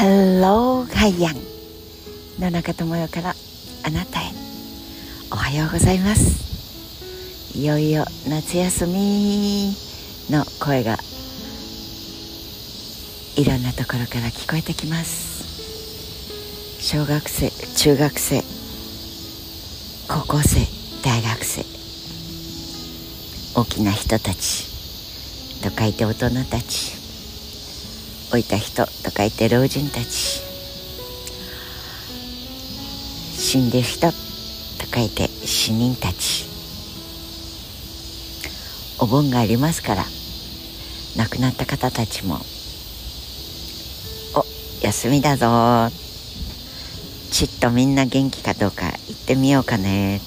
ハローガイアン野中智代からあなたへ。おはようございます。いよいよ夏休みの声がいろんなところから聞こえてきます。小学生中学生高校生大学生大きな人たちと書いて大人たち。老いた人と書いて老人たち。死んでる人と書いて死人たち。お盆がありますから亡くなった方たちもお休みだぞ。ちっとみんな元気かどうか行ってみようかね。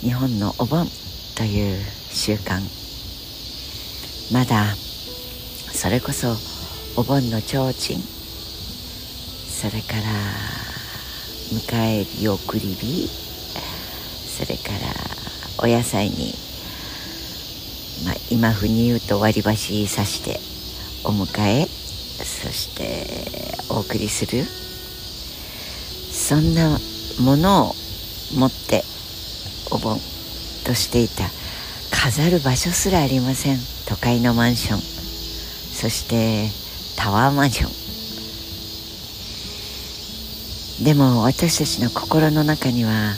日本のお盆という習慣。まだそれこそお盆の提灯。それから迎え火送り火。それからお野菜に、まあ、今風に言うと割り箸刺してお迎え。そしてお送りする。そんなものを持ってお盆としていた。飾る場所すらありません。都会のマンション。そしてタワーマンション。でも私たちの心の中には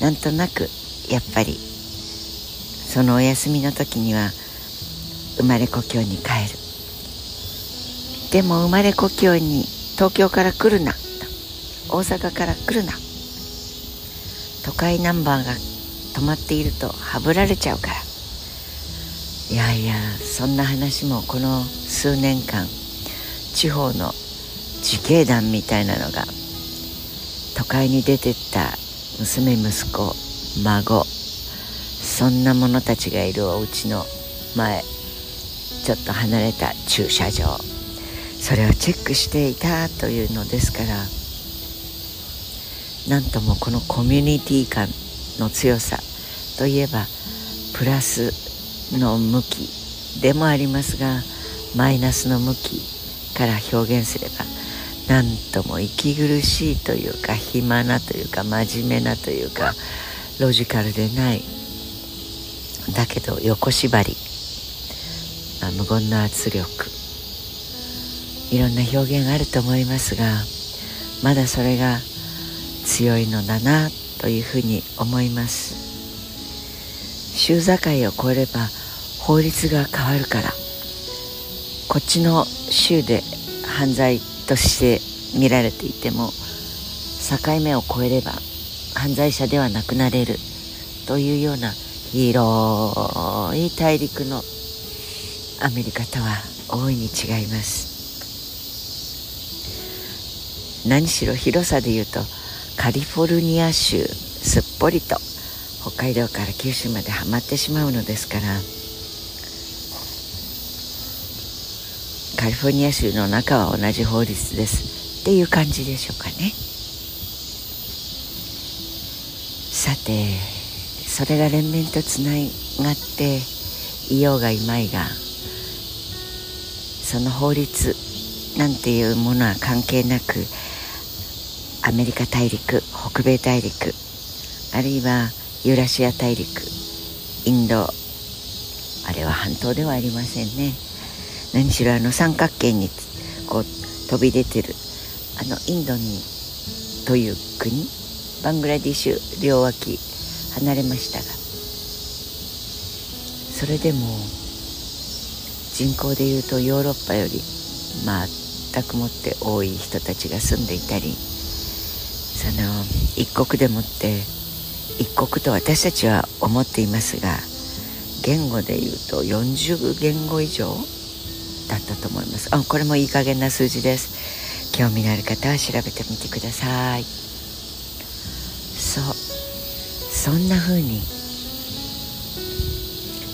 なんとなくやっぱりそのお休みの時には生まれ故郷に帰る。でも生まれ故郷に東京から来るな大阪から来るな都会ナンバーが止まっているとはぶられちゃうから。いやいやそんな話もこの数年間地方の自警団みたいなのが都会に出てった娘息子孫。そんな者たちがいるお家の前ちょっと離れた駐車場。それをチェックしていたというのですからなんともこのコミュニティ感の強さといえばプラスの向きでもありますがマイナスの向きから表現すれば何とも息苦しいというか暇なというか真面目なというかロジカルでない。だけど横縛り、まあ、無言の圧力。いろんな表現あると思いますがまだそれが強いのだなというふうに思います。州境を越えれば法律が変わるから。こっちの州で犯罪として見られていても境目を越えれば犯罪者ではなくなれるというような広い大陸のアメリカとは大いに違います。何しろ広さで言うとカリフォルニア州すっぽりと北海道から九州まではまってしまうのですからカリフォルニア州の中は同じ法律です。っていう感じでしょうかね。さてそれが連綿とつながっていようがいまいがその法律なんていうものは関係なくアメリカ大陸北米大陸あるいはユーラシア大陸インドあれは半島ではありませんね。何しろあの三角形にこう飛び出てるあのインドにという国バングラディッシュ両脇離れましたがそれでも人口でいうとヨーロッパより全くもって多い人たちが住んでいたりその一国でもって一国と私たちは思っていますが言語でいうと40言語以上だったと思います。あこれもいい加減な数字です。興味のある方は調べてみてください。そう。そんな風に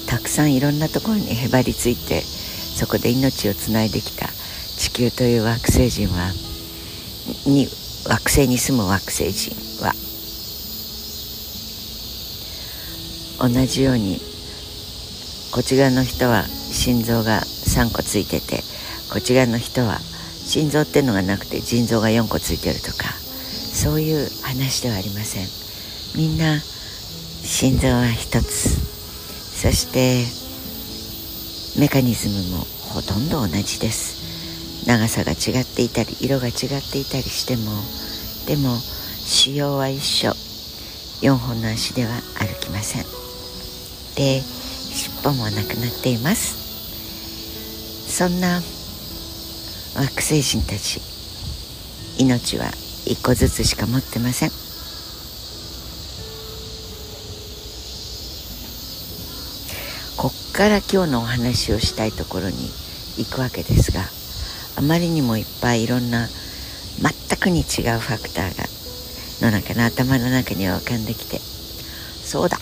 たくさんいろんなところにへばりついてそこで命をつないできた。地球という惑星人はに惑星に住む惑星人は同じようにこっち側の人は心臓が3個ついててこっち側の人は心臓ってのがなくて腎臓が4個ついてるとかそういう話ではありません。みんな心臓は一つ。そしてメカニズムもほとんど同じです。長さが違っていたり色が違っていたりしてもでも腫瘍は一緒。4本の足では歩きません。で尻尾もなくなっています。そんな惑星人たち命は一個ずつしか持ってません。こっから今日のお話をしたいところに行くわけですがあまりにもいっぱいいろんな全くに違うファクターがの中の頭の中には浮かんできてそうだ。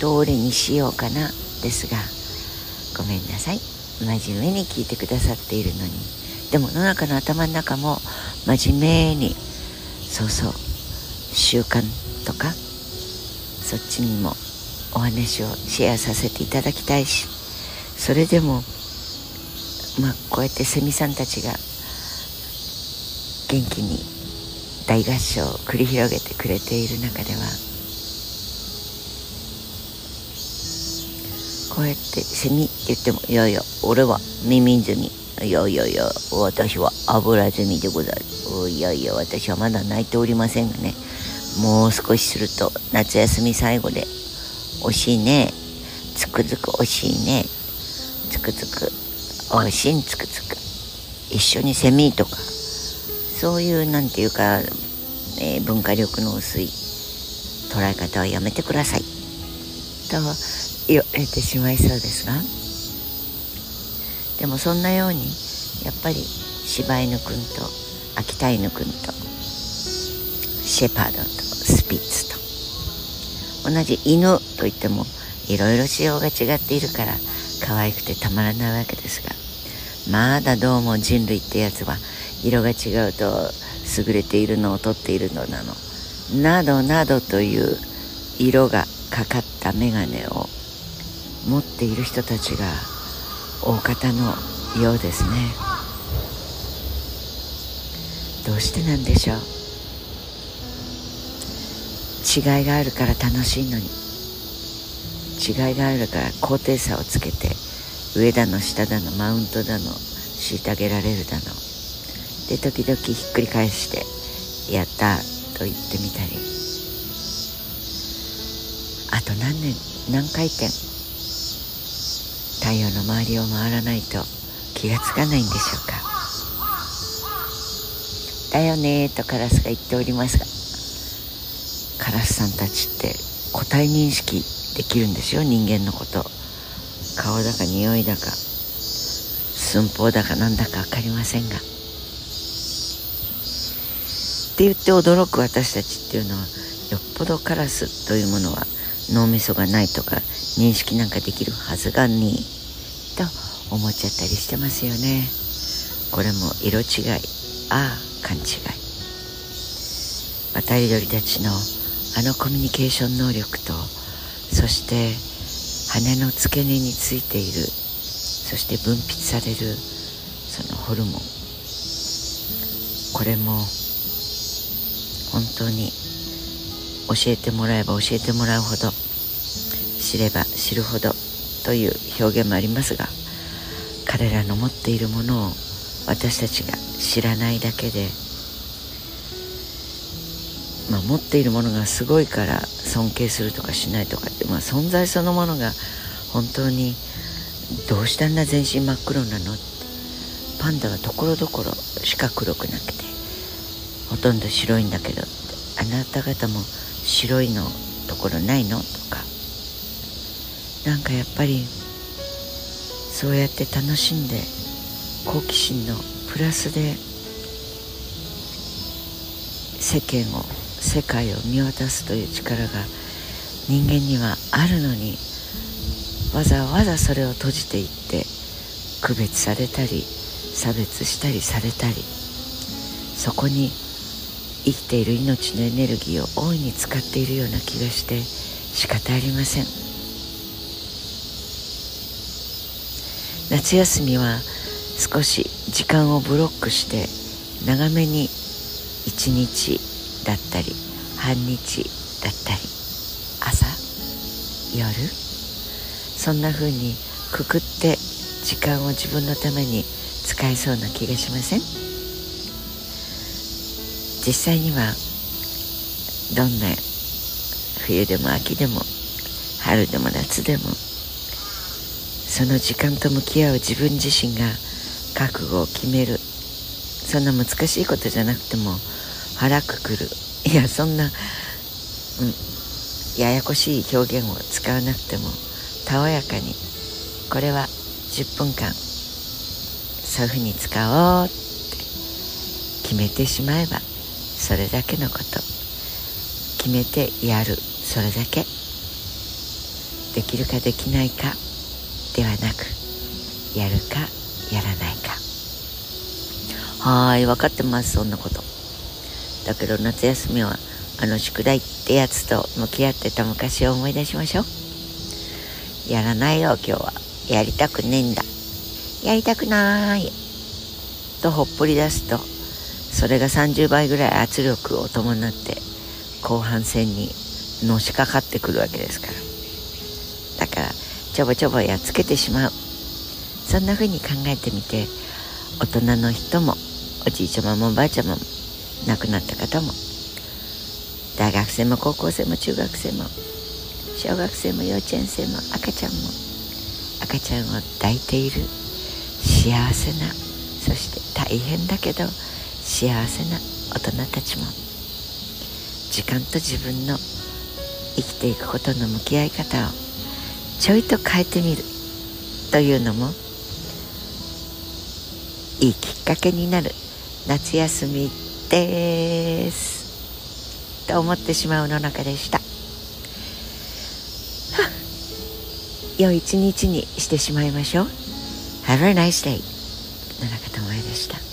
どれにしようかなですがごめんなさい。真面目に聞いてくださっているのに。でも野中の頭の中も真面目にそうそう習慣とかそっちにもお話をシェアさせていただきたいしそれでもまあこうやってセミさんたちが元気に大合唱を繰り広げてくれている中ではこうやってセミ言っても「いやいや俺は耳ゼミ」「いやいやいや私は油ゼミでござる」「いやいや私はまだ泣いておりませんがね。もう少しすると夏休み最後で惜しいね。つくづく惜しいね。つくづく惜しいつくづく。一緒にセミとかそういうなんていうか、えー、文化力の薄い捉え方はやめてください。と言われてしまいそうですが。でもそんなようにやっぱり柴犬くんと秋田犬くんとシェパードとスピッツと同じ犬といってもいろいろ仕様が違っているから可愛くてたまらないわけですがまだどうも人類ってやつは色が違うと優れているのを取っているのなのなどなどという色がかかった眼鏡を持っている人たちが大方のようですね。どうしてなんでしょう？違いがあるから楽しいのに。違いがあるから高低差をつけて上だの下だのマウントだの虐げられるだの。で時々ひっくり返して「やった」と言ってみたり。あと何年何回転太陽の周りを回らないと気がつかないんでしょうか。だよねとカラスが言っておりますが。カラスさんたちって個体認識できるんですよ人間のこと。顔だか匂いだか寸法だかなんだか分かりませんが。って言って驚く私たちっていうのはよっぽどカラスというものは脳みそがないとか認識なんかできるはずがにと思っちゃったりしてますよね。これも色違い。ああ勘違い。渡り鳥たちのあのコミュニケーション能力とそして羽の付け根についているそして分泌されるそのホルモン。これも本当に教えてもらえば教えてもらうほど知れば知るほどという表現もありますが彼らの持っているものを私たちが知らないだけで、まあ、持っているものがすごいから尊敬するとかしないとかって、まあ、存在そのものが本当にどうしてあんな全身真っ黒なの？パンダはところどころしか黒くなくてほとんど白いんだけどあなた方も白いのところないの？とかなんかやっぱりそうやって楽しんで好奇心のプラスで世間を世界を見渡すという力が人間にはあるのにわざわざそれを閉じていって区別されたり差別したりされたりそこに生きている命のエネルギーを大いに使っているような気がして仕方ありません。夏休みは少し時間をブロックして長めに1日だったり半日だったり朝？夜？そんな風にくくって時間を自分のために使えそうな気がしません？実際にはどんな冬でも秋でも春でも夏でもその時間と向き合う自分自身が覚悟を決める。そんな難しいことじゃなくても腹くくる。いやそんな、うん、ややこしい表現を使わなくてもたおやかにこれは10分間そういうふうに使おうって決めてしまえばそれだけのこと。決めてやる。それだけ。できるかできないか。ではなくやるかやらないか。はーい分かってますそんなこと。だけど夏休みはあの宿題ってやつと向き合ってた昔を思い出しましょう。やらないよ今日は。やりたくねえんだ。やりたくない。とほっぽり出すとそれが30倍ぐらい圧力を伴って後半戦にのしかかってくるわけですから。だからちょぼちょぼやっつけてしまう。そんな風に考えてみて大人の人もおじいちゃまもおばあちゃまも亡くなった方も大学生も高校生も中学生も小学生も幼稚園生も赤ちゃんも赤ちゃんを抱いている幸せなそして大変だけど幸せな大人たちも時間と自分の生きていくことの向き合い方をちょいと変えてみるというのもいいきっかけになる夏休みです。と思ってしまうの中でした。良い一日にしてしまいましょう。Have a nice day 野中智恵でした。